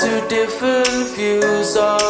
Can different views the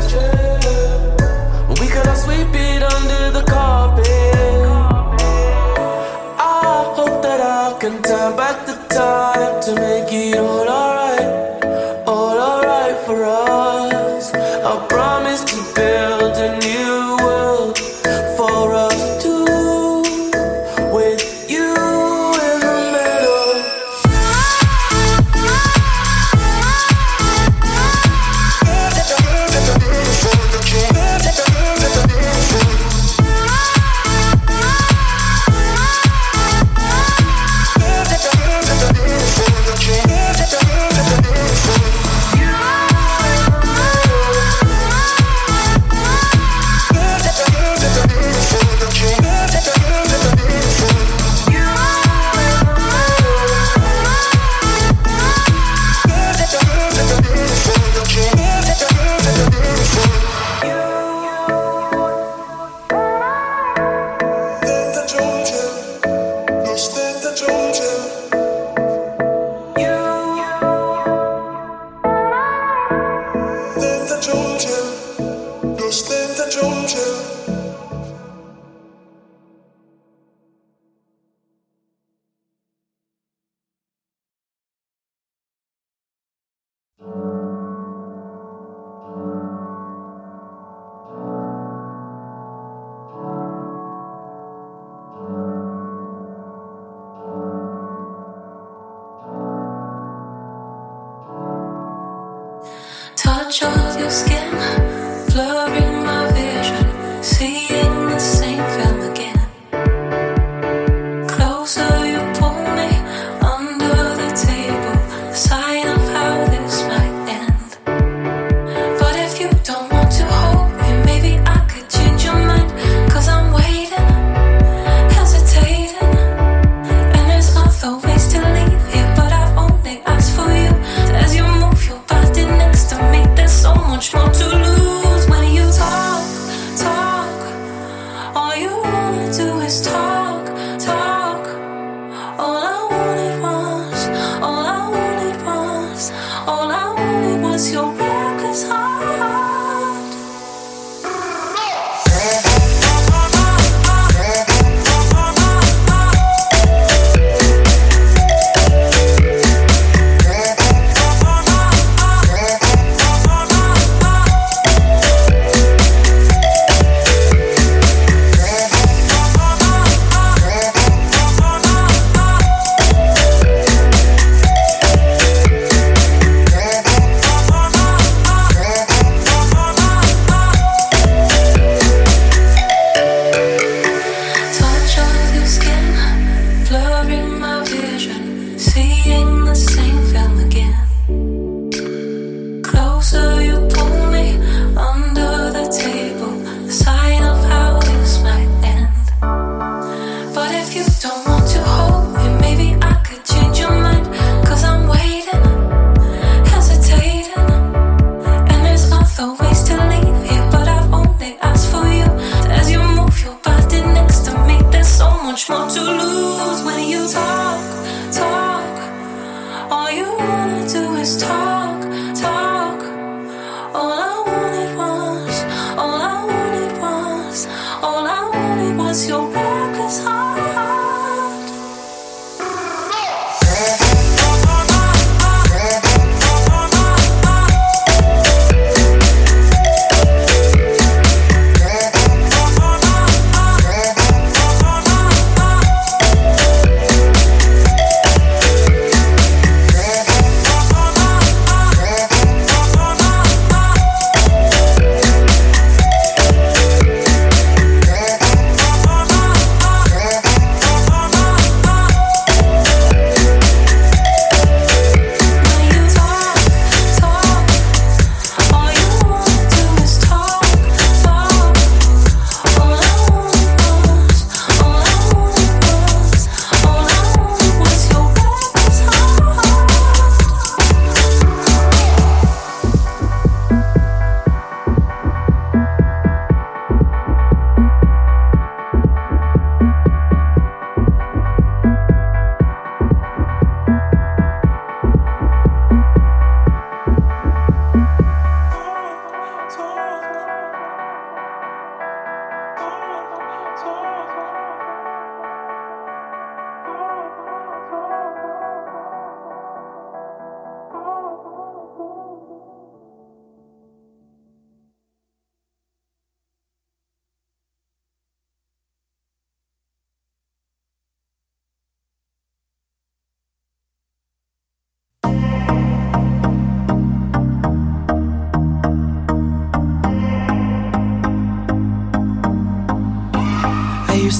time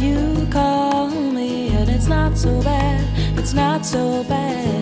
you call me, and it's not so bad, it's not so bad.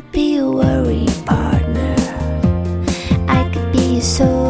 could be a worry partner. I could be your soul.